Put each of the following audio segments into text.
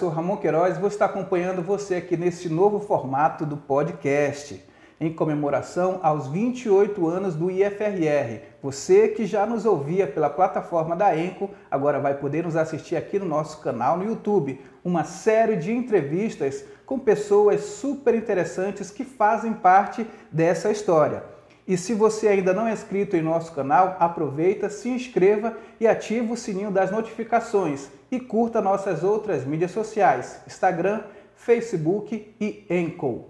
sou Ramon Queiroz e vou estar acompanhando você aqui nesse novo formato do podcast, em comemoração aos 28 anos do IFRR. Você que já nos ouvia pela plataforma da Enco, agora vai poder nos assistir aqui no nosso canal no YouTube, uma série de entrevistas com pessoas super interessantes que fazem parte dessa história. E se você ainda não é inscrito em nosso canal, aproveita, se inscreva e ative o sininho das notificações e curta nossas outras mídias sociais, Instagram, Facebook e Enco.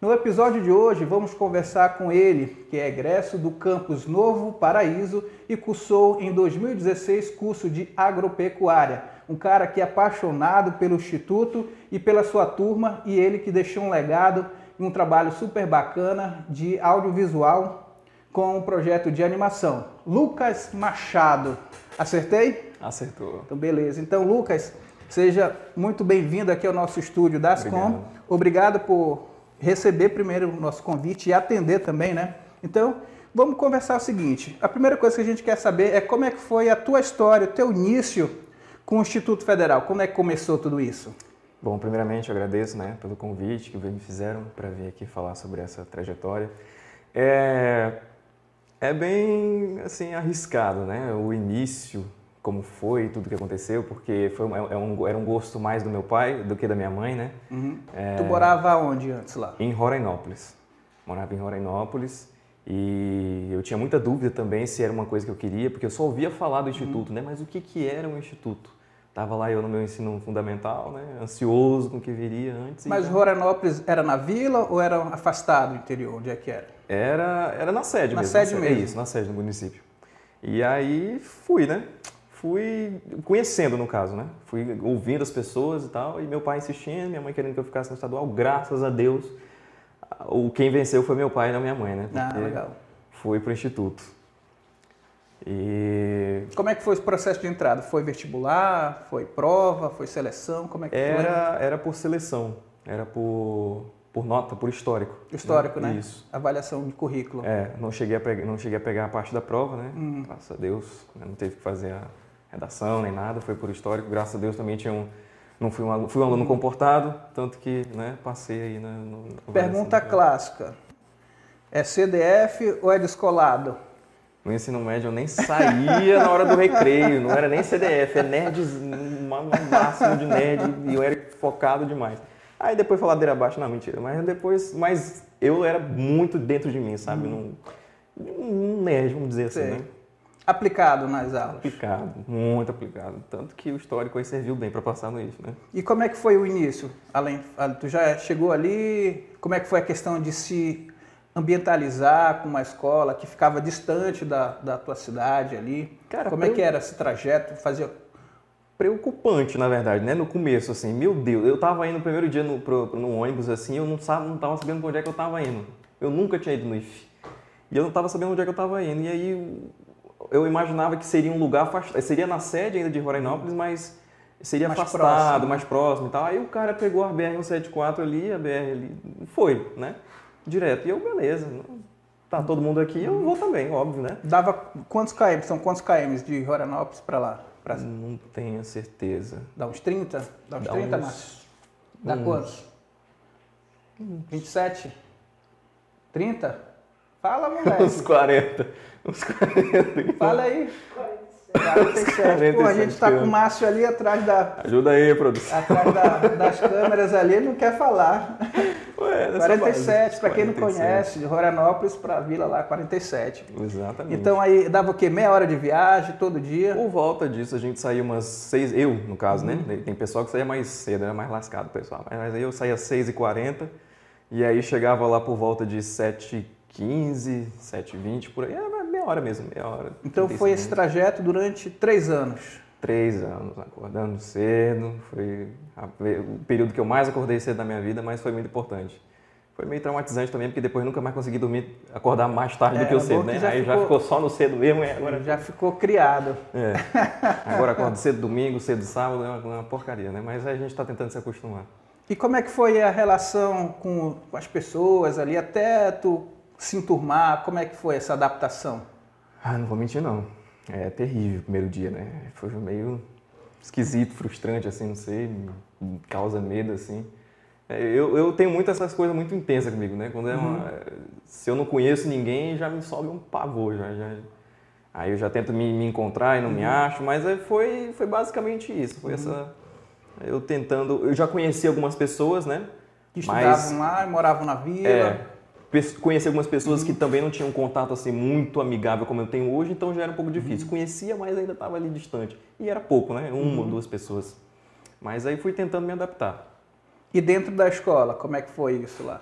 No episódio de hoje vamos conversar com ele, que é egresso do campus Novo Paraíso e cursou em 2016 curso de agropecuária. Um cara que é apaixonado pelo instituto e pela sua turma e ele que deixou um legado um trabalho super bacana de audiovisual com um projeto de animação. Lucas Machado. Acertei? Acertou. Então, beleza. Então, Lucas, seja muito bem-vindo aqui ao nosso estúdio das Obrigado. Obrigado por receber primeiro o nosso convite e atender também, né? Então, vamos conversar o seguinte. A primeira coisa que a gente quer saber é como é que foi a tua história, o teu início com o Instituto Federal. Como é que começou tudo isso? Bom, primeiramente eu agradeço né, pelo convite que me fizeram para vir aqui falar sobre essa trajetória. É, é bem assim arriscado, né? O início, como foi, tudo que aconteceu, porque foi é um, era um gosto mais do meu pai do que da minha mãe, né? Uhum. É, tu morava onde antes lá? Em Rorainópolis. Morava em Rorainópolis e eu tinha muita dúvida também se era uma coisa que eu queria, porque eu só ouvia falar do instituto, uhum. né? Mas o que que era um instituto? Tava lá eu no meu ensino fundamental, né? Ansioso com o que viria antes. Mas então... Roranópolis era na vila ou era afastado do interior? Onde é que era? Era, era na sede na mesmo. Sede na sede mesmo. É isso, na sede do município. E aí fui, né? Fui conhecendo, no caso, né? Fui ouvindo as pessoas e tal, e meu pai insistindo, minha mãe querendo que eu ficasse no estadual, graças a Deus. O quem venceu foi meu pai e não minha mãe, né? Ah, Porque ah, legal. Fui pro instituto. E como é que foi esse processo de entrada? Foi vestibular? Foi prova? Foi seleção? Como é que era? Foi? Era por seleção. Era por, por nota, por histórico. Histórico, né? né? Isso. Avaliação de currículo. É, não cheguei a pegar, não cheguei a pegar a parte da prova, né? Hum. Graças a Deus, né? não teve que fazer a redação nem nada, foi por histórico. Graças a Deus também tinha um não fui um aluno, fui um aluno hum. comportado, tanto que né, passei aí na, no, Pergunta clássica. É CDF ou é descolado? No ensino médio eu nem saía na hora do recreio, não era nem CDF, é nerd, um máximo de nerd, e eu era focado demais. Aí depois foi ladeira abaixo, não, mentira, mas depois, mas eu era muito dentro de mim, sabe? Hum. Um nerd, vamos dizer assim, né? Aplicado nas aulas? Aplicado, muito aplicado. Tanto que o histórico aí serviu bem para passar no isso, né? E como é que foi o início? Além, tu já chegou ali, como é que foi a questão de se ambientalizar com uma escola que ficava distante da, da tua cidade ali? Cara, Como é que era esse trajeto? Fazia preocupante, na verdade, né? No começo, assim, meu Deus, eu tava indo no primeiro dia no, pro, no ônibus, assim, eu não, sabe, não tava sabendo onde é que eu tava indo. Eu nunca tinha ido no IF. E eu não tava sabendo onde é que eu tava indo. E aí eu imaginava que seria um lugar afastado, seria na sede ainda de Rorainópolis, mas seria mais afastado, próximo. mais próximo e tal. Aí o cara pegou a BR-174 ali, a BR ali, foi, né? direto. E eu, beleza, tá todo mundo aqui, eu vou também, óbvio, né? Dava quantos km? São quantos km de Roranópolis para lá? Pra... Não tenho certeza. Dá uns 30? Dá uns Dá 30, uns... Márcio? Dá uns... quantos? 27? 30? Fala, moleque. Uns 40. Uns 40. Fala aí. 47. Pô, a gente tá com o Márcio ali atrás da. Ajuda aí, produção. Atrás da, das câmeras ali, ele não quer falar. Ué, 47, para quem não conhece, de Roranópolis para Vila lá, 47. Exatamente. Então aí dava o quê? Meia hora de viagem todo dia? Por volta disso, a gente saía umas seis, eu no caso, né? uhum. né? Tem pessoal que saía mais cedo, era mais lascado pessoal. Mas aí eu saía às 6h40 e aí chegava lá por volta de 7h15, 7h20, por aí. Era meia hora mesmo, meia hora. Então foi esse trajeto durante três anos? Três anos, acordando cedo. Foi o período que eu mais acordei cedo na minha vida, mas foi muito importante. Foi meio traumatizante também, porque depois nunca mais consegui dormir, acordar mais tarde é, do que o cedo, né? Já Aí ficou, já ficou só no cedo mesmo e agora... Já ficou criado. É. Agora acordo cedo domingo, cedo sábado, é uma, uma porcaria, né? Mas a gente está tentando se acostumar. E como é que foi a relação com, com as pessoas ali, até tu se enturmar, como é que foi essa adaptação? Ah, não vou mentir não. É terrível o primeiro dia, né? Foi meio esquisito, frustrante, assim, não sei. causa medo, assim. É, eu, eu tenho muitas essas coisas muito intensas comigo, né? Quando é uma, uhum. Se eu não conheço ninguém, já me sobe um pavor, já, já Aí eu já tento me, me encontrar e não uhum. me acho, mas foi, foi basicamente isso. Foi uhum. essa. Eu tentando. Eu já conheci algumas pessoas, né? Que estudavam mas, lá, moravam na vila. É, conheci algumas pessoas uhum. que também não tinham contato assim muito amigável como eu tenho hoje, então já era um pouco difícil. Uhum. Conhecia, mas ainda estava ali distante. E era pouco, né? Uma ou uhum. duas pessoas. Mas aí fui tentando me adaptar. E dentro da escola, como é que foi isso lá?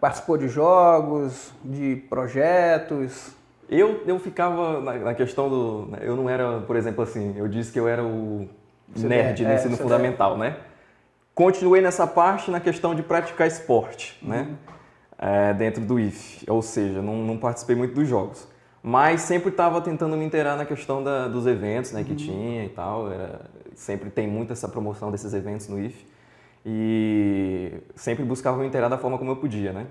Participou de jogos, de projetos? Eu, eu ficava na, na questão do. Né, eu não era, por exemplo, assim, eu disse que eu era o nerd é, no ensino fundamental, né? Continuei nessa parte na questão de praticar esporte, né? Uhum. É, dentro do IF, ou seja, não, não, participei muito dos jogos. Mas sempre estava tentando me inteirar na questão da, dos eventos né, que uhum. tinha e tal. Era, sempre tem muito essa promoção desses eventos no IF. E sempre buscava me inteirar da forma como eu podia, né?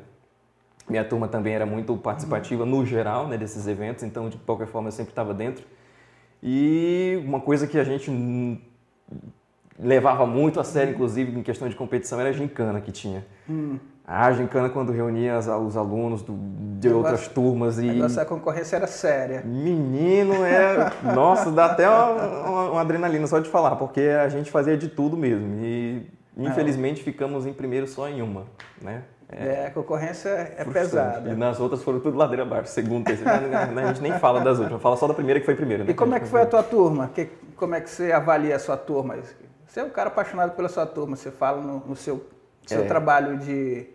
Minha turma também era muito participativa no geral né, desses eventos, então de qualquer forma eu sempre estava dentro. E uma coisa que a gente levava muito a sério, inclusive em questão de competição, era a gincana que tinha. A gincana quando reunia os alunos do, de negócio, outras turmas e... Nossa, a concorrência era séria. Menino, é... Nossa, dá até uma, uma, uma, adrenalina só de falar, porque a gente fazia de tudo mesmo. E infelizmente ficamos em primeiro só em uma, né? É, é, a concorrência é pesada. E nas outras foram tudo ladeira abaixo, segundo, terceiro. a gente nem fala das outras, fala só da primeira que foi primeira. Né? E como é que foi a tua turma? Que, como é que você avalia a sua turma? Você é um cara apaixonado pela sua turma, você fala no, no seu, seu é. trabalho de,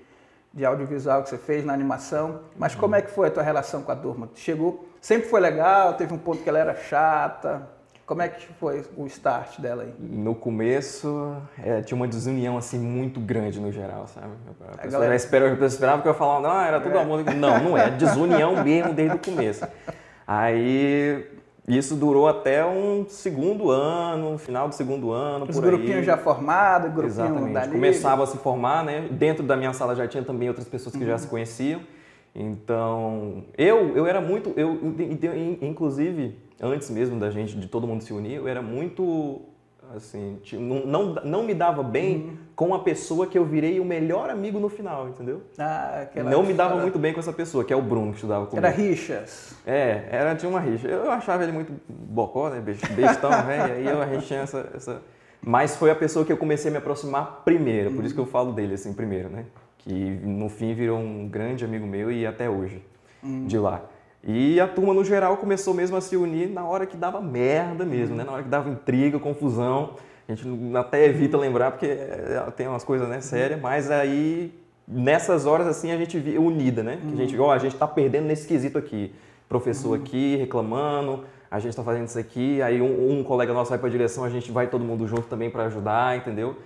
de audiovisual que você fez na animação, mas como é que foi a tua relação com a turma? Chegou, sempre foi legal, teve um ponto que ela era chata, como é que foi o start dela aí? No começo, é, tinha uma desunião assim muito grande no geral, sabe? A pessoa galera... esperava, eu esperava que eu falava, não, era tudo é. amor. Não, não é, desunião mesmo desde o começo. Aí isso durou até um segundo ano, final do segundo ano, Os grupinhos já formados, grupinho Exatamente. dali. Começava a se formar, né? Dentro da minha sala já tinha também outras pessoas que uhum. já se conheciam. Então, eu eu era muito, eu inclusive antes mesmo da gente, de todo mundo se unir, eu era muito, assim, não, não, não me dava bem uhum. com a pessoa que eu virei o melhor amigo no final, entendeu? Ah, aquela Não me dava muito bem com essa pessoa, que é o Bruno, que estudava comigo. Era rixas? É, era, tinha uma rixa. Eu achava ele muito bocó, né, bestão, velho, aí eu, a gente tinha essa, essa... Mas foi a pessoa que eu comecei a me aproximar primeiro, por isso que eu falo dele, assim, primeiro, né? Que no fim virou um grande amigo meu e até hoje, uhum. de lá. E a turma, no geral, começou mesmo a se unir na hora que dava merda mesmo, né? Na hora que dava intriga, confusão. A gente até evita lembrar porque é, tem umas coisas né, sérias, mas aí nessas horas assim a gente via unida, né? Que a gente, ó, oh, a gente tá perdendo nesse quesito aqui. Professor uhum. aqui reclamando, a gente está fazendo isso aqui, aí um, um colega nosso vai para a direção, a gente vai todo mundo junto também para ajudar, entendeu?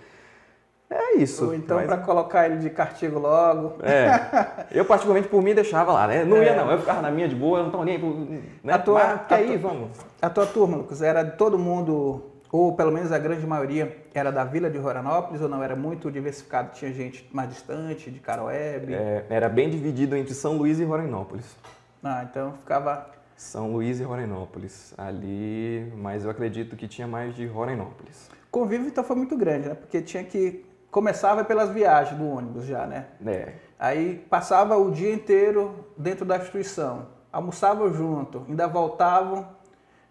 É isso. Ou então mas... para colocar ele de castigo logo. É. Eu, particularmente, por mim, deixava lá, né? Não é. ia, não. Eu ficava na minha de boa, eu não estava nem. Né? A tua, mas, a aí, vamos. A tua turma, Lucas, era de todo mundo, ou pelo menos a grande maioria, era da vila de Roranópolis ou não? Era muito diversificado? Tinha gente mais distante, de Caroebe? É, era bem dividido entre São Luís e Roranópolis. Ah, então ficava. São Luís e Roranópolis. Ali, mas eu acredito que tinha mais de Roranópolis. O convívio então foi muito grande, né? Porque tinha que começava pelas viagens do ônibus já, né? É. Aí passava o dia inteiro dentro da instituição, almoçavam junto, ainda voltavam.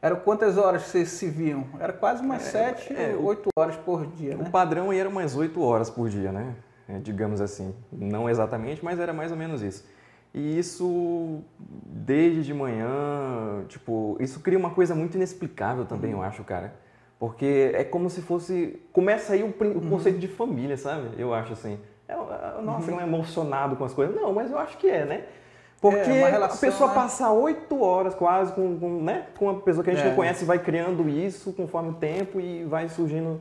Eram quantas horas vocês se viam? Era quase umas é, sete, é, oito horas por dia, o né? O padrão era umas oito horas por dia, né? É, digamos assim. Não exatamente, mas era mais ou menos isso. E isso, desde de manhã, tipo, isso cria uma coisa muito inexplicável também, uhum. eu acho, cara. Porque é como se fosse. Começa aí o, o uhum. conceito de família, sabe? Eu acho assim. É, é, nossa, uhum. não é emocionado com as coisas. Não, mas eu acho que é, né? Porque é, relação, a pessoa né? passar oito horas quase com, com, né? com uma pessoa que a gente é. não conhece vai criando isso conforme o tempo e vai surgindo.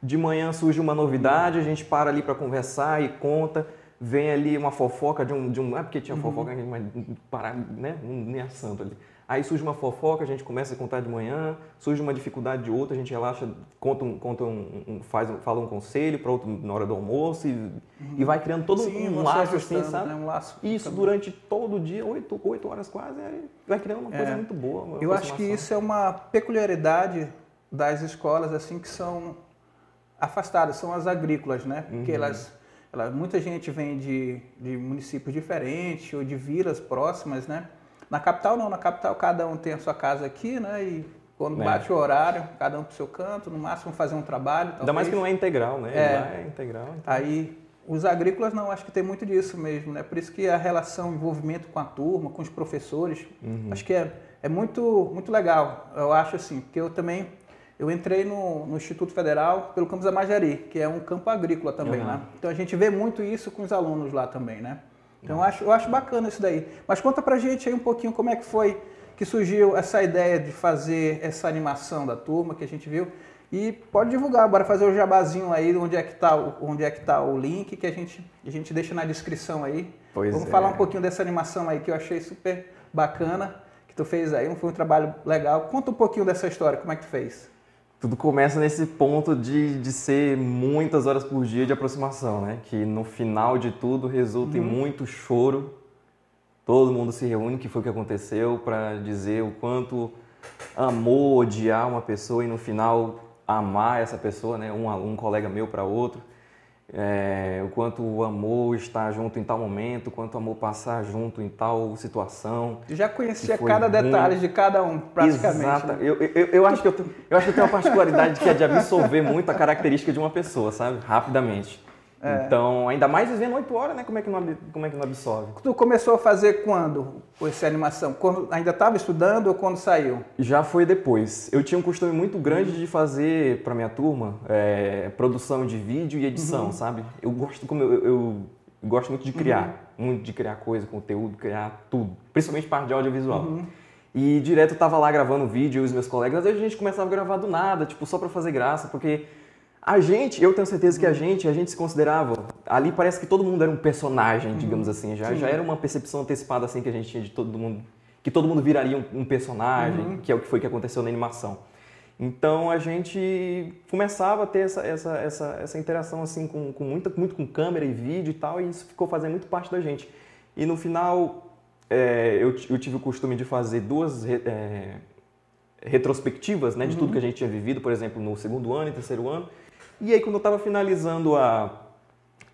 De manhã surge uma novidade, a gente para ali para conversar e conta. Vem ali uma fofoca de um. De um não é porque tinha uhum. fofoca, mas parar, né? Nem é santo ali. Aí surge uma fofoca, a gente começa a contar de manhã, surge uma dificuldade de outra, a gente relaxa, conta um, conta um, um faz, fala um conselho para outro na hora do almoço e, uhum. e vai criando todo Sim, um laço assim, sabe? Né? Um laço isso também. durante todo o dia, oito, oito horas quase, vai criando uma coisa é. muito boa. Eu acho que isso é uma peculiaridade das escolas assim que são afastadas, são as agrícolas, né? Porque Uhum. elas, elas, muita gente vem de, de municípios diferentes ou de vilas próximas, né? Na capital não, na capital cada um tem a sua casa aqui, né? E quando É. bate o horário, cada um pro seu canto, no máximo fazer um trabalho. Ainda mais talvez. que não é integral, né? É. É integral. então- Aí os agrícolas não, acho que tem muito disso mesmo, né? Por isso que a relação, o envolvimento com a turma, com os professores, Uhum. acho que é, é muito, muito legal. Eu acho assim, porque eu também eu entrei no, no Instituto Federal pelo campus da Majari, que é um campo agrícola também Uhum. lá. Então a gente vê muito isso com os alunos lá também, né? Então eu acho, eu acho bacana isso daí. Mas conta pra gente aí um pouquinho como é que foi que surgiu essa ideia de fazer essa animação da turma que a gente viu. E pode divulgar, bora fazer o jabazinho aí, onde é que tá, onde é que tá o link que a gente, a gente deixa na descrição aí. Pois Vamos é. falar um pouquinho dessa animação aí que eu achei super bacana, que tu fez aí, foi um trabalho legal. Conta um pouquinho dessa história, como é que tu fez? Tudo começa nesse ponto de, de ser muitas horas por dia de aproximação, né? Que no final de tudo resulta em muito choro. Todo mundo se reúne, que foi o que aconteceu, para dizer o quanto amou odiar uma pessoa e no final amar essa pessoa, né? Um, um colega meu para outro. É, o quanto amou estar junto em tal momento, o quanto amou passar junto em tal situação. Tu já conhecia cada detalhe de cada um, praticamente. Exato. né? Eu, eu, eu, acho que eu, eu acho que eu tenho uma particularidade que é de absorver muito a característica de uma pessoa, sabe? Rapidamente. É. Então, ainda mais vivendo oito horas, né? Como é, que não, como é que não absorve? Tu começou a fazer quando essa animação? Quando ainda estava estudando ou quando saiu? Já foi depois. Eu tinha um costume muito grande de fazer para minha turma é, produção de vídeo e edição, sabe? Eu gosto como eu, eu- gosto muito de criar, muito de criar coisa, conteúdo, criar tudo, principalmente parte de audiovisual. E direto eu tava lá gravando vídeo eu e os meus colegas, às vezes a gente começava a gravar do nada, tipo só para fazer graça, porque a gente, eu tenho certeza que a gente, a gente se considerava, ali parece que todo mundo era um personagem, digamos assim, já, já era uma percepção antecipada assim que a gente tinha de todo mundo, que todo mundo viraria um, um personagem, que é o que foi que aconteceu na animação. Então a gente começava a ter essa, essa, essa, essa interação assim com, com muita, muito com câmera e vídeo e tal, e isso ficou fazendo muito parte da gente. E no final é, eu, eu tive o costume de fazer duas é, retrospectivas né, de tudo que a gente tinha vivido, por exemplo, no segundo ano e terceiro ano. E aí quando eu estava finalizando a,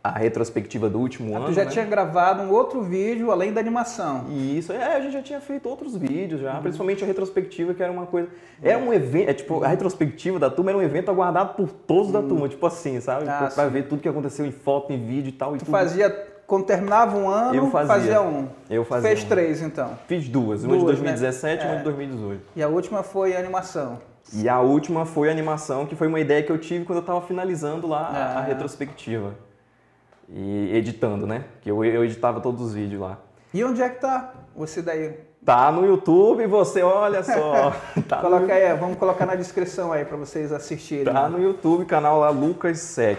a retrospectiva do último Ah, ano. tu já né? tinha gravado um outro vídeo além da animação. E isso, é, a gente já tinha feito outros vídeos Uhum. já, principalmente a retrospectiva, que era uma coisa. Era um evento, é tipo, a retrospectiva da turma era um evento aguardado por todos da turma, tipo assim, sabe? Ah, pra, pra ver tudo que aconteceu em foto, em vídeo e tal. E Tu tudo. fazia, quando terminava um ano, Eu fazia. um. Eu fazia Fez um. três, então. Fiz duas, uma de Duas, né? 2017 e uma É. de 2018. E a última foi a animação. E a última foi a animação, que foi uma ideia que eu tive quando eu estava finalizando lá a- a, Ah. retrospectiva. E editando, né? Que eu, eu editava todos os vídeos lá. E onde é que tá você daí? Tá no YouTube, você olha só. tá no Coloca aí, vamos colocar na descrição aí para vocês assistirem. Tá no YouTube, canal lá Lucas Sec.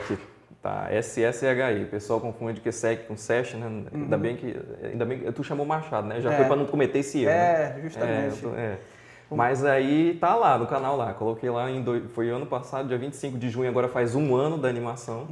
Tá, S-S-H-I. O pessoal confunde que Sec com Sesh, né? Ainda bem que. Ainda bem que tu chamou Machado, né? Já Uhum. É. foi pra não cometer esse erro. né? É, justamente. É, eu tô- é. Mas aí tá lá no canal lá. Coloquei lá em. doi- Foi ano passado, dia 25 de junho, agora faz um ano da animação.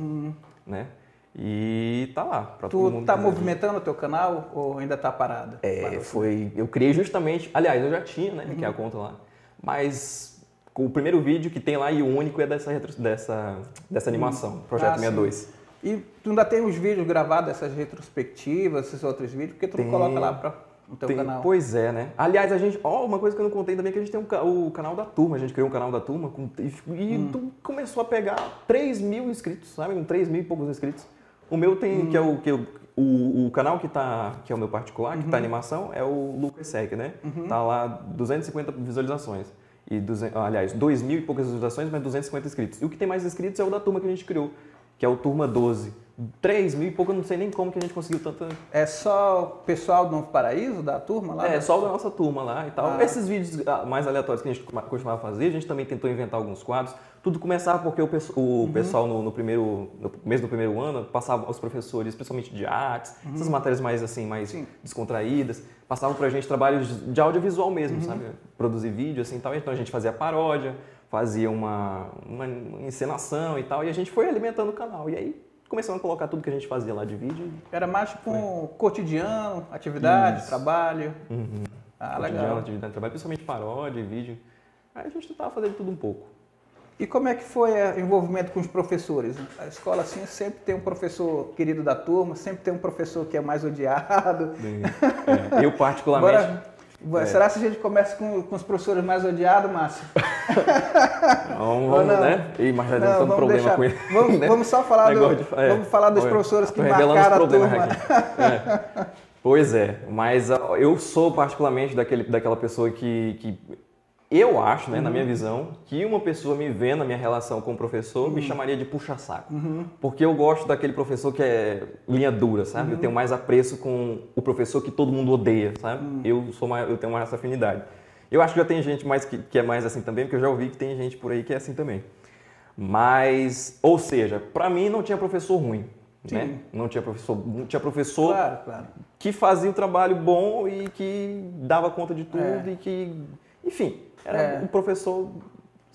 Né? E tá lá. Pra todo Uhum. Tu mundo tá quiser movimentando o teu canal ou ainda tá parado? É, foi. Eu criei justamente. Aliás, eu já tinha, né? Uhum. Que é a conta lá. Mas o primeiro vídeo que tem lá e o único é dessa, retro- dessa, dessa animação, Projeto Ah, sim. 62. E tu ainda tem os vídeos gravados, essas retrospectivas, esses outros vídeos, porque tu não Tem. coloca lá pra, no teu Tem- canal. Pois é, né? Aliás, a gente. Ó, uma coisa que eu não contei também é que a gente tem um o canal da turma. A gente criou um canal da turma com, e, Hum. tu começou a pegar 3 mil inscritos, sabe? Com 3 mil e poucos inscritos. O meu tem, Hum. que é o. Que eu- o, o canal que tá. Que é o meu particular, que tá Uhum. animação, é o Lucas Sec, né? Tá lá 250 visualizações. E 200, aliás, 2 mil e poucas visualizações, mas 250 inscritos. E o que tem mais inscritos é o da turma que a gente criou, que é o Turma 12. 3 mil e pouco, eu não sei nem como que a gente conseguiu tanta, É só o pessoal do Novo Paraíso, da turma lá? é, só o da nossa turma lá e tal. Ah. Esses vídeos ah, mais aleatórios que a gente costumava fazer, a gente também tentou inventar alguns quadros. Tudo começava porque o, o Uhum. pessoal no, no primeiro, no mês do primeiro ano, passava os professores, principalmente de artes, essas matérias mais assim, mais Uhum. Sim. descontraídas, passavam pra gente trabalhos de audiovisual mesmo, Uhum. sabe? Produzir vídeo assim e tal. Então a gente fazia paródia, fazia uma, uma encenação e tal, e a gente foi alimentando o canal. E aí começamos a colocar tudo que a gente fazia lá de vídeo. Era mais tipo um cotidiano, atividade, Isso. trabalho. Ah, cotidiano, legal. atividade de trabalho, principalmente paródia vídeo. Aí a gente tentava fazer de tudo um pouco. E como é que foi o envolvimento com os professores? A escola assim sempre tem um professor querido da turma, sempre tem um professor que é mais odiado. É, eu particularmente. É. Será que a gente começa com, com os professores mais odiados, Márcio? Vamos, vamos né? Ih, mas já não, um problema deixar, com ele. Vamos, né? vamos só falar, do, de, é, vamos falar dos professores que marcaram a turma. É. Pois é, mas eu sou particularmente daquele, daquela pessoa que, que eu acho, né, uhum. na minha visão, que uma pessoa me vendo na minha relação com o professor uhum. me chamaria de puxa-saco. Uhum. Porque eu gosto daquele professor que é linha dura, sabe? Eu uhum. tenho mais apreço com o professor que todo mundo odeia, sabe? Uhum. Eu, sou mais, eu tenho mais essa afinidade. Eu acho que já tem gente mais que, que é mais assim também, porque eu já ouvi que tem gente por aí que é assim também. Mas, ou seja, para mim não tinha professor ruim. Né? Não tinha professor, não tinha professor claro, claro. que fazia o trabalho bom e que dava conta de tudo é. e que, enfim, era é. um professor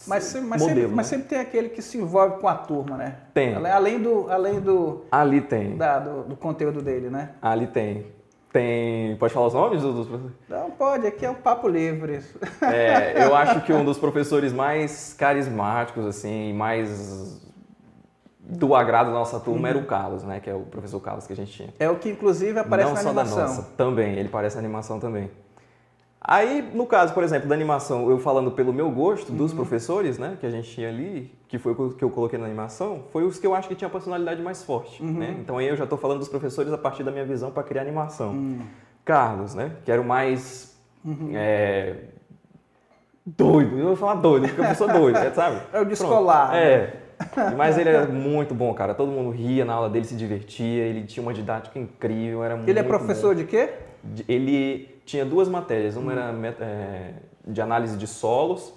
mas, mas, modelo, sempre, né? mas sempre tem aquele que se envolve com a turma, né? Tem. Além do, além do, Ali tem. Da, do, do conteúdo dele, né? Ali tem. Tem. Pode falar os nomes dos professores? Não, pode, aqui é um papo livre. É, eu acho que um dos professores mais carismáticos, assim, mais do agrado da nossa turma uhum. era o Carlos, né? Que é o professor Carlos que a gente tinha. É o que inclusive aparece Não na animação. Não só da nossa, também, ele aparece na animação também. Aí, no caso, por exemplo, da animação, eu falando pelo meu gosto, dos uhum. professores, né, que a gente tinha ali, que foi o que eu coloquei na animação, foi os que eu acho que tinha a personalidade mais forte, uhum. né? Então aí eu já estou falando dos professores a partir da minha visão para criar animação. Uhum. Carlos, né, que era o mais uhum. é, doido, eu vou falar doido, porque eu sou doido, sabe? É o descolar. Pronto. É. Mas ele era muito bom, cara. Todo mundo ria na aula dele, se divertia. Ele tinha uma didática incrível, era Ele é professor bom. de quê? Ele tinha duas matérias. Uma era é, de análise de solos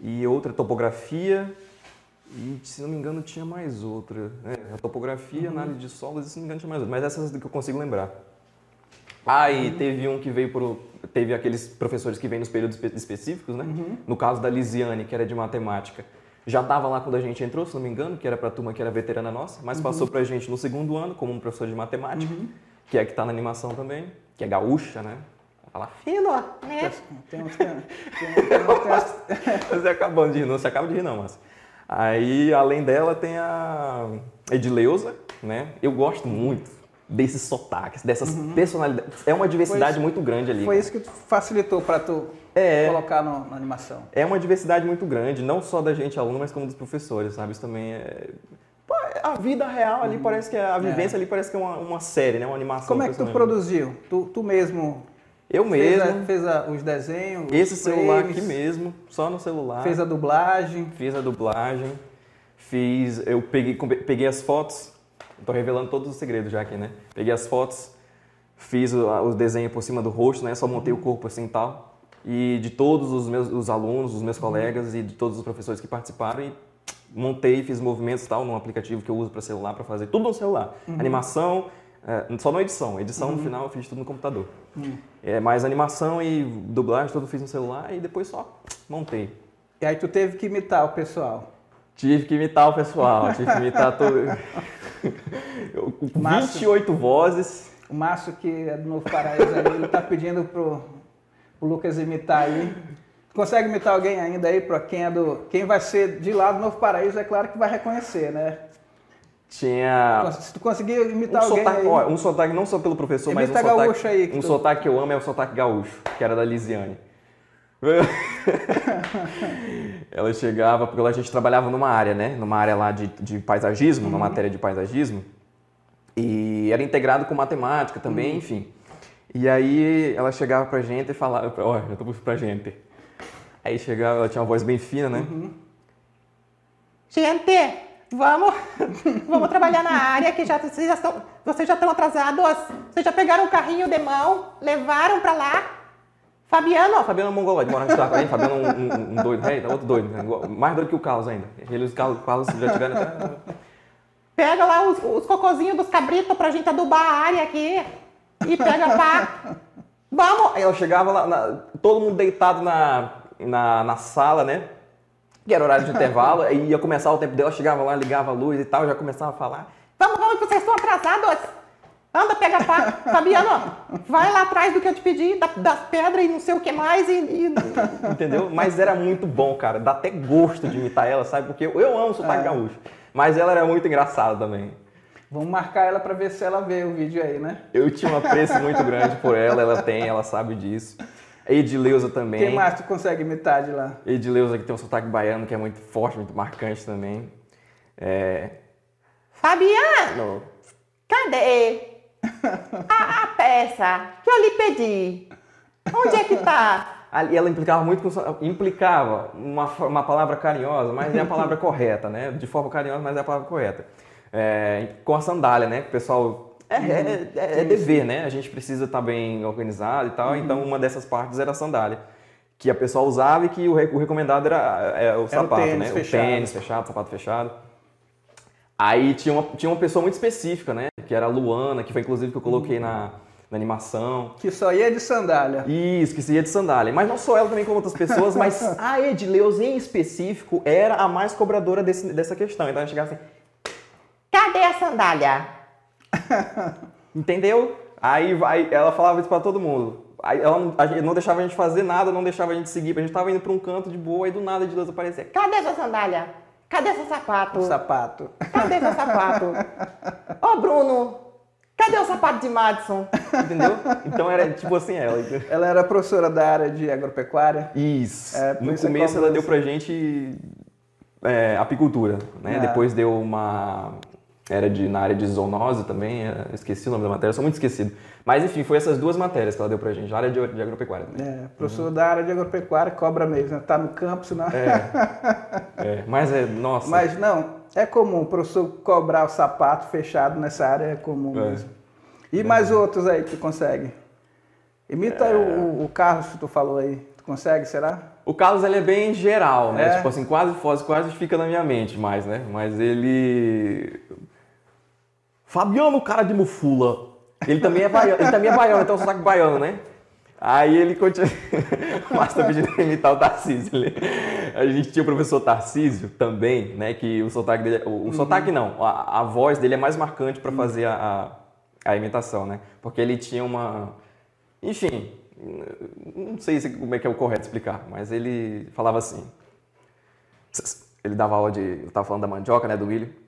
e outra topografia. E, se não me engano, tinha mais outra. É, a topografia, uhum. análise de solos, e se não me engano, tinha mais outra. Mas essas que eu consigo lembrar. Ah, e uhum. teve um que veio por. Teve aqueles professores que vêm nos períodos específicos, né? Uhum. No caso da Lisiane, que era de matemática. Já estava lá quando a gente entrou, se não me engano, que era para a turma que era veterana nossa, mas uhum. passou para a gente no segundo ano como um professor de matemática, uhum. que é que está na animação também, que é gaúcha, né? Fala, fino, né? Tem uns que... Você acabando de rir, não se acaba de rir não, mas... Aí, além dela, tem a Edileuza, né? Eu gosto muito desses sotaques, dessas uhum. personalidades. É uma diversidade muito grande ali. Foi cara. isso que facilitou para tu é, colocar no, na animação. É uma diversidade muito grande, não só da gente aluno, mas como dos professores, sabe? Isso também é a vida real ali uhum. parece que é, a vivência é. ali parece que é uma, uma série, né? Uma animação. Como é que tu produziu? Tu, tu mesmo eu fez mesmo. A, fez a, os desenhos. Esse os celular frames, aqui mesmo, só no celular. Fez a dublagem. Fiz a dublagem. Fiz. Eu peguei, peguei as fotos. Estou revelando todos os segredos já aqui, né? Peguei as fotos, fiz o, o desenho por cima do rosto, né? Só montei o corpo assim e tal. E de todos os meus os alunos, os meus colegas e de todos os professores que participaram e montei, fiz movimentos tal num aplicativo que eu uso para celular para fazer tudo no celular. Uhum. Animação, é, só na edição. Edição uhum. no final eu fiz tudo no computador. Uhum. É, mas animação e dublagem tudo fiz no celular e depois só montei. E aí tu teve que imitar o pessoal? Tive que imitar o pessoal, tive que imitar todo. 28 vozes. O Márcio, que é do Novo Paraíso, ele está pedindo pro, pro Lucas imitar aí. Consegue imitar alguém ainda aí para quem é do. Quem vai ser de lá do Novo Paraíso, é claro que vai reconhecer, né? Tinha. Se tu conseguir imitar um alguém. Sotaque, aí, ó, um sotaque não só pelo professor, mas um sotaque. Aí, um tu... sotaque que eu amo é o sotaque gaúcho, que era da Lisiane. ela chegava, porque lá a gente trabalhava numa área, né? Numa área lá de, de paisagismo, uhum. numa matéria de paisagismo. E era integrado com matemática também, uhum. enfim. E aí ela chegava pra gente e falava, ó, oh, eu tô pra gente. Aí chegava, ela tinha uma voz bem fina, né? Uhum. Gente, vamos, vamos trabalhar na área que já, vocês, já estão, vocês já estão atrasados. Vocês já pegaram o carrinho de mão, levaram pra lá. Fabiano. Fabiano é mongoloide, mora no com a Fabiano é um, um, um doido, é, outro doido. Né? Mais doido que o Carlos ainda. Ele os Carlos, Carlos já tiveram até... Pega lá os, os cocozinhos dos cabritos pra gente adubar a área aqui. E pega pá. Vamos! Eu chegava lá, na, todo mundo deitado na, na, na sala, né? Que era horário de intervalo, aí ia começar o tempo dela, chegava lá, ligava a luz e tal, já começava a falar. Vamos, vamos, vocês estão atrasados! Anda, pega a pá. Fabiano, vai lá atrás do que eu te pedi, da- das pedras e não sei o que mais. E, e- Entendeu? Mas era muito bom, cara. Dá até gosto de imitar ela, sabe? Porque eu, eu amo sotaque É. gaúcho. Mas ela era muito engraçada também. Vamos marcar ela pra ver se ela vê o vídeo aí, né? Eu tinha um apreço muito grande por ela, ela tem, ela sabe disso. Edileuza também. Quem mais tu consegue imitar de lá? Edileuza que tem um sotaque baiano que é muito forte, muito marcante também. É... Fabiano, cadê a, a peça que eu lhe pedi? Onde é que tá? Ali ela implicava muito com implicava uma, uma palavra carinhosa, mas é a palavra correta, né? De forma carinhosa, mas é a palavra correta. É, com a sandália, né? Que o pessoal é, é, é- é dever, né? A gente precisa estar bem organizado e tal. Então uma dessas partes era a sandália, que a pessoa usava e que o, re- o recomendado era é, o sapato, tênis né? fechado. O tênis fechado, sapato fechado. Aí tinha uma, tinha uma pessoa muito específica, né? Que era a Luana, que foi inclusive que eu coloquei na, na animação. Que só ia de sandália. Isso, que seria de sandália. Mas não só ela também como outras pessoas, mas a Edileuza em específico era a mais cobradora desse- dessa questão. Então ela chegava assim, Cadê a sandália? entendeu? Aí vai, ela falava isso pra todo mundo. Aí ela não, a não deixava a gente fazer nada, não deixava a gente seguir. A gente tava indo pra um canto de boa, aí do nada a Edileuza aparecia. Cadê essa sandália? Cadê seu sapato? O sapato. Cadê seu sapato? Ô, Bruno, cadê o sapato de Madison? Entendeu? Então era tipo assim ela. Ela era professora da área de agropecuária. Isso. É, no isso é começo ela deu pra gente é, apicultura, né? É. Depois deu uma era de na área de zoonose também, é, esqueci o nome da matéria, sou muito esquecido. Mas enfim, foi essas duas matérias que ela deu pra gente, a área de, de agropecuária. É, professora da área de agropecuária, cobra mesmo. né? Tá no campo, senão... É, mas é, nossa. Mas não, é comum o professor cobrar o sapato fechado nessa área, é comum É. mesmo. E mais outros aí que tu consegue? Imita aí o, o Carlos que tu falou aí. Tu consegue, será? O Carlos ele é bem geral, né? É. Tipo assim, quase foge, quase fica na minha mente mais, né? Mas ele. Fabiano, cara de mufula. Ele também é baiano, ele também é baiano, então é um sotaque baiano, né? Aí ele continua. O Márcio tá pedindo pra imitar o Tarcísio. Ele- A gente tinha o professor Tarcísio também, né? Que o sotaque dele. O, o sotaque não, a, a voz dele é mais marcante para fazer a, a, a imitação, né? Porque ele tinha uma. Enfim, não sei se- como é que é o correto explicar, mas ele falava assim. Ele dava aula de. Eu tava falando da mandioca, né? Do milho.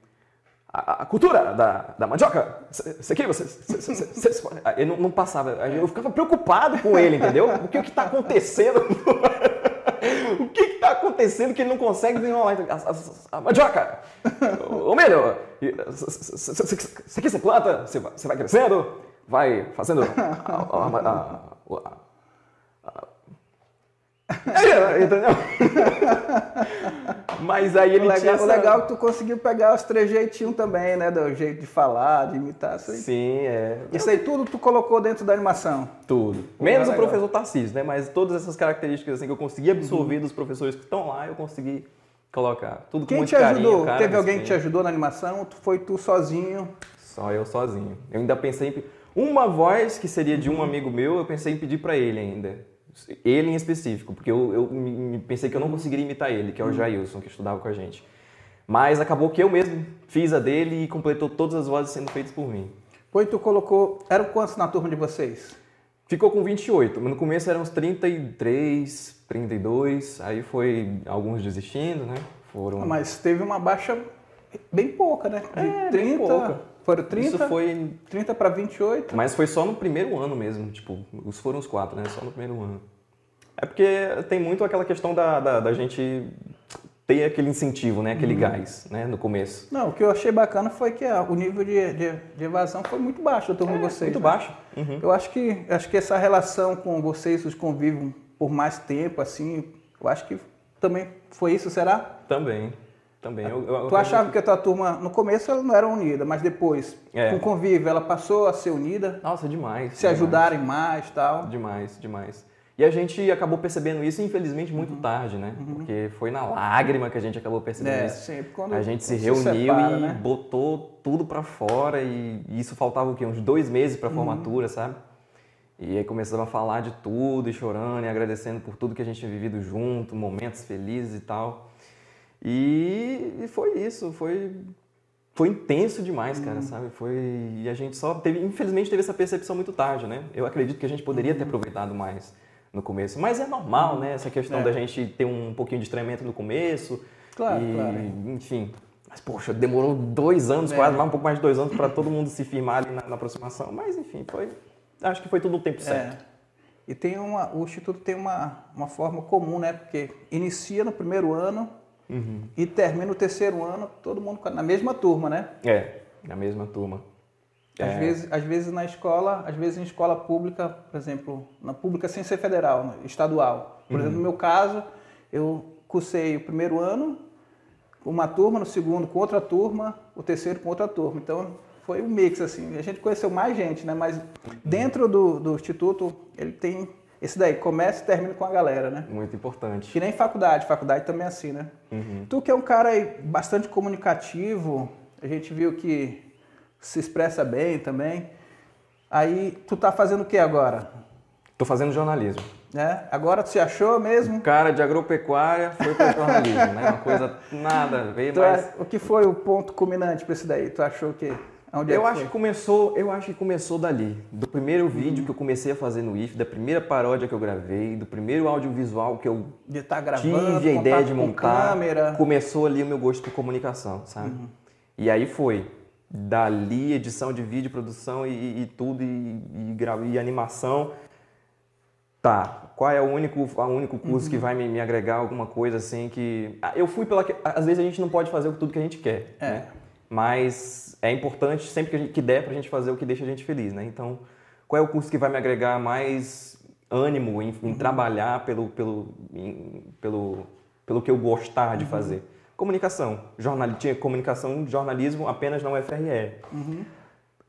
A, cultura da, da mandioca. Isso aqui, você. cê- cê- cê- cê- Ele não, não passava. Eu ficava preocupado com ele, entendeu? O que, o que tá acontecendo? o que, que tá acontecendo que ele não consegue desenrolar? A, a- a mandioca! Ô, milho! Isso aqui você planta, você vai, vai crescendo, vai fazendo. a- É, Entendeu? Mas aí ele o, legal, tinha o essa- legal é que tu conseguiu pegar os trejeitinhos também, né? Do jeito de falar, de imitar. Isso aí, Sim, é. isso aí tudo tu colocou dentro da animação. Tudo. Menos o legal. professor Tarcísio, né? Mas todas essas características assim, que eu consegui absorver dos professores que estão lá, eu consegui colocar. Tudo com Quem muito te carinho, ajudou? cara, Teve alguém que te ajudou na animação? Foi tu sozinho? Só eu sozinho. Eu ainda pensei em... Uma voz que seria Uhum. de um amigo meu, eu pensei em pedir pra ele ainda. Ele em específico, porque eu, eu pensei que eu não conseguiria imitar ele, que é o Uhum. Jailson, que estudava com a gente. Mas acabou que eu mesmo fiz a dele e completou todas as vozes sendo feitas por mim. Foi tu colocou. Eram quantos na turma de vocês? Ficou com 28, mas no começo eram uns 33, 32, aí foi alguns desistindo, né? Foram. Ah, Mas teve uma baixa bem pouca, né? De É, bem 30. pouca. Foram 30? Isso foi. 30 para 28. Mas foi só no primeiro ano mesmo, tipo, os foram os quatro, né? Só no primeiro ano. É porque tem muito aquela questão da, da, da gente ter aquele incentivo, né? Aquele gás, né? No começo. Não, o que eu achei bacana foi que ah, o nível de, de, de evasão foi muito baixo da turma de vocês. É, Muito né? baixo. Uhum. Eu acho que, acho que essa relação com vocês, os convivem por mais tempo, assim, eu acho que também foi isso, será? Também. Também. Eu, eu, Tu achava que a tua turma, no começo ela não era unida, mas depois, É. com o convívio, ela passou a ser unida, Nossa, demais. se demais. ajudarem mais e tal. Demais, demais. E a gente acabou percebendo isso, infelizmente, muito Uhum. tarde, né? Porque foi na lágrima que a gente acabou percebendo É, isso. sempre quando A gente se quando reuniu separa, e né? botou tudo pra fora e isso faltava o quê? Uns dois meses Uhum. pra formatura, sabe? E aí começamos a falar de tudo e chorando e agradecendo por tudo que a gente tinha vivido junto, momentos felizes e tal. E, e foi isso, foi foi intenso demais, cara, sabe? Foi e a gente só teve, infelizmente teve essa percepção muito tarde, né? Eu acredito que a gente poderia ter aproveitado mais no começo, mas é normal, né? Essa questão É. da gente ter um pouquinho de estranhamento no começo, Claro, e, claro. enfim. Mas poxa, demorou dois anos, É. quase mais um pouco mais de dois anos para todo mundo se firmar ali na, na aproximação, mas enfim, foi, acho que foi tudo no tempo certo. É. E tem uma, o Instituto tem uma, uma forma comum, né? Porque inicia no primeiro ano Uhum. e termina no terceiro ano, todo mundo na mesma turma, né? É, na mesma turma. Às, É. vezes, às vezes na escola, às vezes em escola pública, por exemplo, na pública sem ser federal, né, estadual. Por exemplo, no meu caso, eu cursei o primeiro ano com uma turma, no segundo com outra turma, o terceiro com outra turma. Então foi um mix assim. A gente conheceu mais gente, né? Mas dentro do, do instituto ele tem esse daí, começa e termina com a galera, né? Muito importante. Que nem faculdade, faculdade também é assim, né? Uhum. Tu que é um cara aí bastante comunicativo, a gente viu que se expressa bem também. Aí tu tá fazendo o que agora? Tô fazendo jornalismo. Né? Agora tu se achou mesmo? cara de agropecuária foi para jornalismo, né? Uma coisa nada a ver, Tu mas é- o que foi o ponto culminante para isso daí? Tu achou que onde é eu que acho foi? que começou, eu acho que começou dali, do primeiro vídeo que eu comecei a fazer no IF, da primeira paródia que eu gravei, do primeiro audiovisual que eu de estar gravando, tive a ideia de montar, câmera. começou ali o meu gosto por comunicação, sabe? E aí foi dali edição de vídeo, produção e, e tudo e, e, e animação. Tá, qual é o único, o único curso que vai me, me agregar alguma coisa assim que... Ah, Eu fui pela... Às vezes a gente não pode fazer tudo que a gente quer, É. né? Mas é importante sempre que, a gente, que der pra gente fazer o que deixa a gente feliz, né? Então, qual é o curso que vai me agregar mais ânimo em, em trabalhar pelo, pelo, em- pelo, pelo que eu gostar de fazer? Comunicação. Jornal, tinha comunicação e jornalismo apenas na UFRE.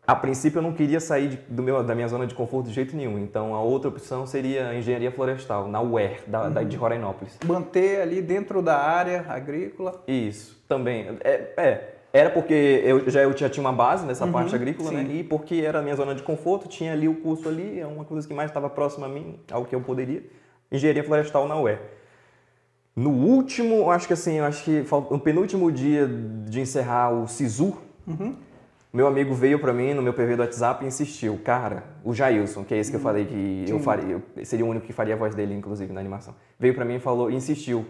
A princípio eu não queria sair de- do meu, da minha zona de conforto de jeito nenhum, então a outra opção seria engenharia florestal, na UER, da, da- de Rorainópolis. Manter ali dentro da área agrícola. Isso, também. É, é, era porque eu já, eu já tinha uma base nessa parte agrícola, né? sim. E porque era a minha zona de conforto, tinha ali o curso ali, é uma coisa que mais estava próxima a mim, ao que eu poderia. Engenharia florestal na UER. No último, acho que assim, acho que no penúltimo dia de encerrar o SISU, meu amigo veio pra mim no meu PV do WhatsApp e insistiu, cara, o Jailson, que é esse que eu falei que eu faria, eu seria o único que faria a voz dele, inclusive, na animação. Veio pra mim e falou, insistiu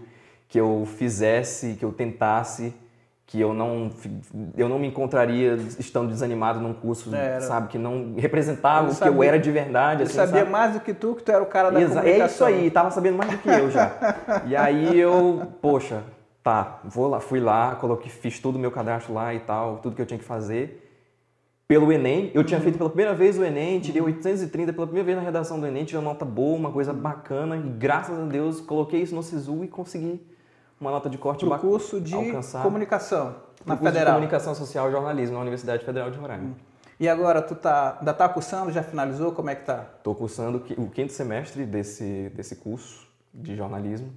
que eu fizesse, que eu tentasse, que eu não, eu não me encontraria estando desanimado num curso, Era. sabe, que não representava Ele o que eu sabia- era de verdade, assim, sabia sabe? mais do que tu, que tu era o cara da Exa- é comunicação. isso aí, tava sabendo mais do que eu já. e aí eu, poxa, tá, vou lá, fui lá, coloquei, fiz tudo meu cadastro lá e tal, tudo que eu tinha que fazer. Pelo Enem, eu tinha feito pela primeira vez o Enem, tirei 830 pela primeira vez na redação do Enem, tirei uma nota boa, uma coisa bacana, e graças a Deus coloquei isso no SISU e consegui uma nota de corte bacana. curso de alcançar. comunicação na curso de Federal. Comunicação Social e Jornalismo na Universidade Federal de Roraima. E agora tu tá, ainda tá cursando, já finalizou? Como é que tá? Estou cursando o quinto semestre desse, desse curso de jornalismo.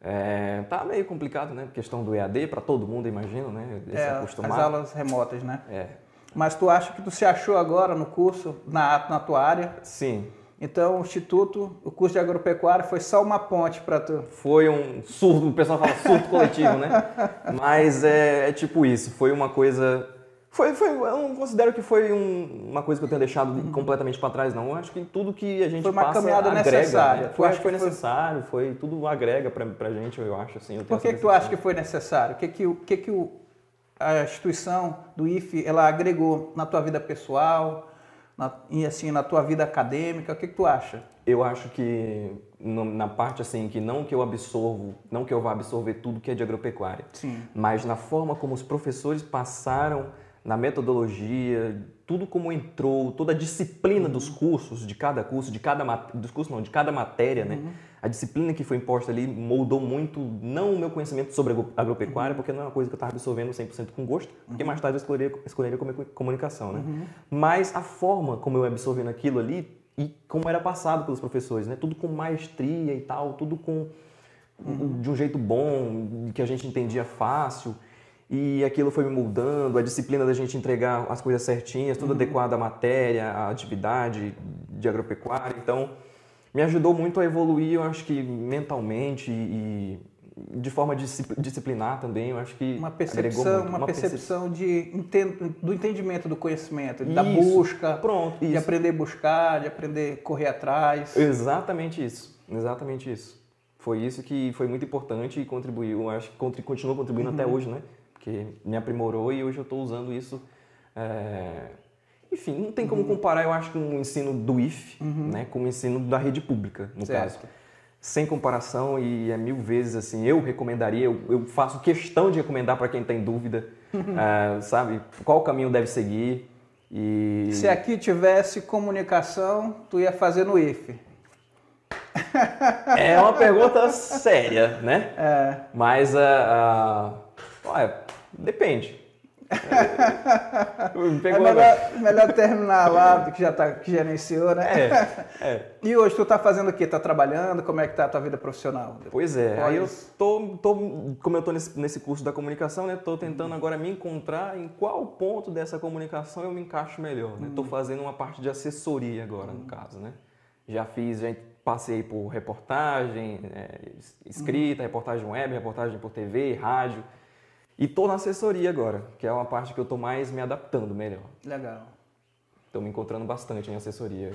É, tá meio complicado, né? Questão do EAD para todo mundo, imagino, né? De se É, acostumar. as aulas remotas, né? É, Mas tu acha que tu se achou agora no curso, na, na tua área? sim. Então o Instituto, o curso de agropecuária foi só uma ponte para tu. Foi um surto, o pessoal fala surto coletivo, né? Mas é, é tipo isso, foi uma coisa. Foi, foi, eu não considero que foi um- uma coisa que eu tenha deixado completamente para trás, não. Eu acho que tudo que a gente Foi uma passa caminhada agrega. necessária. Né? Tu Foi, acha acho que foi necessário, foi tudo agrega pra, pra gente, eu acho. Assim, eu Por que, que tu acha que foi necessário? O que, que, que, que a instituição do IFE ela agregou na tua vida pessoal na, e assim na tua vida acadêmica? O que, que tu acha? Eu acho que no- na parte assim, que não que eu absorvo, não que eu vá absorver tudo que é de agropecuária, Sim. mas na forma como os professores passaram, na metodologia, tudo como entrou, toda a disciplina dos cursos, de cada curso, de cada dos cursos não, de cada matéria, né? A disciplina que foi imposta ali moldou muito, não o meu conhecimento sobre agro- agropecuária, porque não é uma coisa que eu estava absorvendo 100% com gosto, porque mais tarde eu escolheria, escolheria comu- comunicação, né? Mas a forma como eu ia absorvendo aquilo ali e como era passado pelos professores, né? Tudo com maestria e tal, tudo com de um jeito bom, que a gente entendia fácil. E aquilo foi me moldando, a disciplina da gente entregar as coisas certinhas, tudo adequado à matéria, à atividade de agropecuária. Então, me ajudou muito a evoluir, eu acho que mentalmente e, de forma disciplinar também, eu acho que uma percepção, uma, uma, percepção de do entendimento do conhecimento, isso, da busca, pronto, de isso. aprender a buscar, de aprender a correr atrás. Exatamente isso, exatamente isso. Foi isso que foi muito importante e contribuiu, acho que continua contribuindo uhum. até hoje, né? Porque me aprimorou e hoje eu estou usando isso. É... Enfim, não tem como uhum. comparar, eu acho, com o ensino do IF, uhum. né? Com o ensino da rede pública, no certo. caso sem comparação e é mil vezes assim. Eu recomendaria, eu, eu faço questão de recomendar para quem tem dúvida, uh, sabe? Qual caminho deve seguir. E... Se aqui tivesse comunicação, tu ia fazer no IFE. É uma pergunta séria, né? É. Mas, uh, uh, depende. é melhor, melhor, terminar lá, que já, tá, que iniciou, né? É, é. E hoje tu tá fazendo o quê? Tá trabalhando? Como é que tá a tua vida profissional? Pois é, aí eu tô, tô, como eu tô nesse, nesse curso da comunicação, né? Tô tentando agora me encontrar em qual ponto dessa comunicação eu me encaixo melhor, né? Hum. Tô fazendo uma parte de assessoria agora, hum. no caso, né? Já fiz, já passei por reportagem, é, escrita, hum. reportagem web, reportagem por TV, rádio. E estou na assessoria agora, que é uma parte que eu estou mais me adaptando melhor. Legal. Estou me encontrando bastante em assessoria.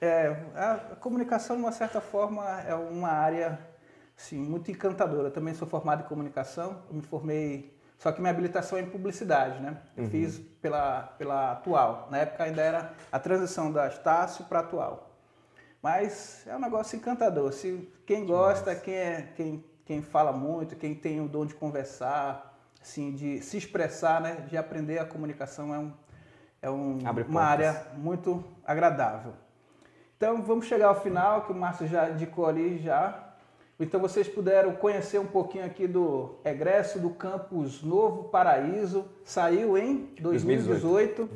É, a comunicação, de uma certa forma, é uma área sim, muito encantadora. Eu também sou formado em comunicação, me formei, só que minha habilitação é em publicidade, né? Eu uhum. fiz pela, pela atual. Na época ainda era a transição da Estácio para atual. Mas é um negócio encantador. Se quem gosta, quem, é, quem quem fala muito, quem tem o dom de conversar, assim, de se expressar, né, de aprender a comunicação é, um, é um, uma área muito agradável. Então vamos chegar ao final, que o Márcio já indicou ali já. Então vocês puderam conhecer um pouquinho aqui do egresso do campus Novo Paraíso, saiu em 2018, 2018. Uhum.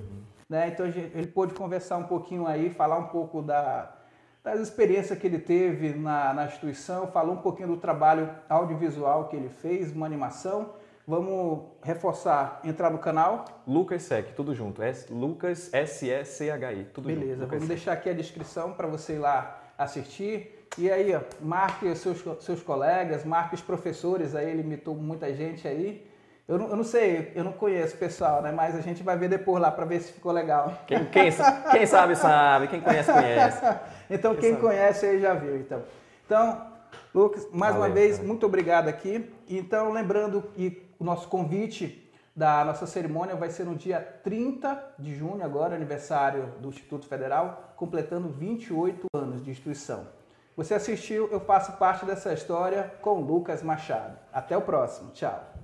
Né? Então ele pôde conversar um pouquinho aí, falar um pouco da, das experiências que ele teve na, na instituição, falou um pouquinho do trabalho audiovisual que ele fez, uma animação. Vamos reforçar, entrar no canal. Lucas Sec, tudo junto. S, Lucas S-E-C-H-I, tudo Beleza, junto. Beleza, vamos deixar aqui a descrição para você ir lá assistir. E aí, ó, marque os seus, seus colegas, marque os professores, aí ele imitou muita gente aí. Eu não, eu não, sei, eu não conheço o pessoal, né? Mas a gente vai ver depois lá para ver se ficou legal. Quem, quem, quem, sabe, sabe. Quem conhece, conhece. então, quem, quem conhece aí já viu. Então, então Lucas, mais Valeu, uma vez, cara. muito obrigado aqui. Então, lembrando que o nosso convite da nossa cerimônia vai ser no dia 30 de junho, agora, aniversário do Instituto Federal, completando 28 anos de instituição. Você assistiu, eu faço parte dessa história com Lucas Machado. Até o próximo. Tchau.